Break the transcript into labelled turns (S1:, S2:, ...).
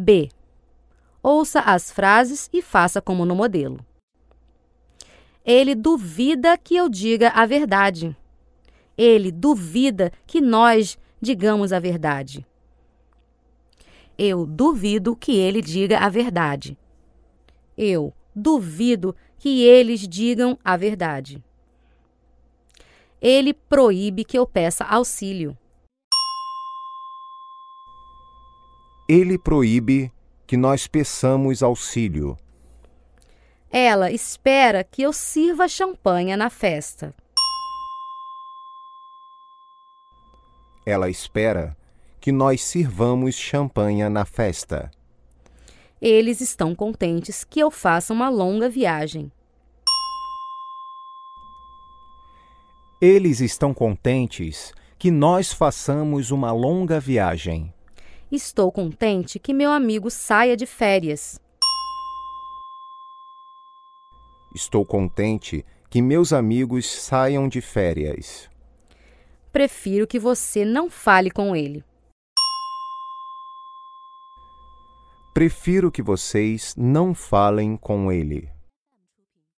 S1: B. Ouça as frases e faça como no modelo. Ele duvida que eu diga a verdade. Ele duvida que nós digamos a verdade. Eu duvido que ele diga a verdade. Eu duvido que eles digam a verdade. Ele proíbe que eu peça auxílio.
S2: Ele proíbe que nós peçamos auxílio.
S1: Ela espera que eu sirva champanha na festa.
S2: Ela espera que nós sirvamos champanha na festa.
S1: Eles estão contentes que eu faça uma longa viagem.
S2: Eles estão contentes que nós façamos uma longa viagem.
S1: Estou contente que meu amigo saia de férias.
S2: Estou contente que meus amigos saiam de férias.
S1: Prefiro que você não fale com ele.
S2: Prefiro que vocês não falem com ele.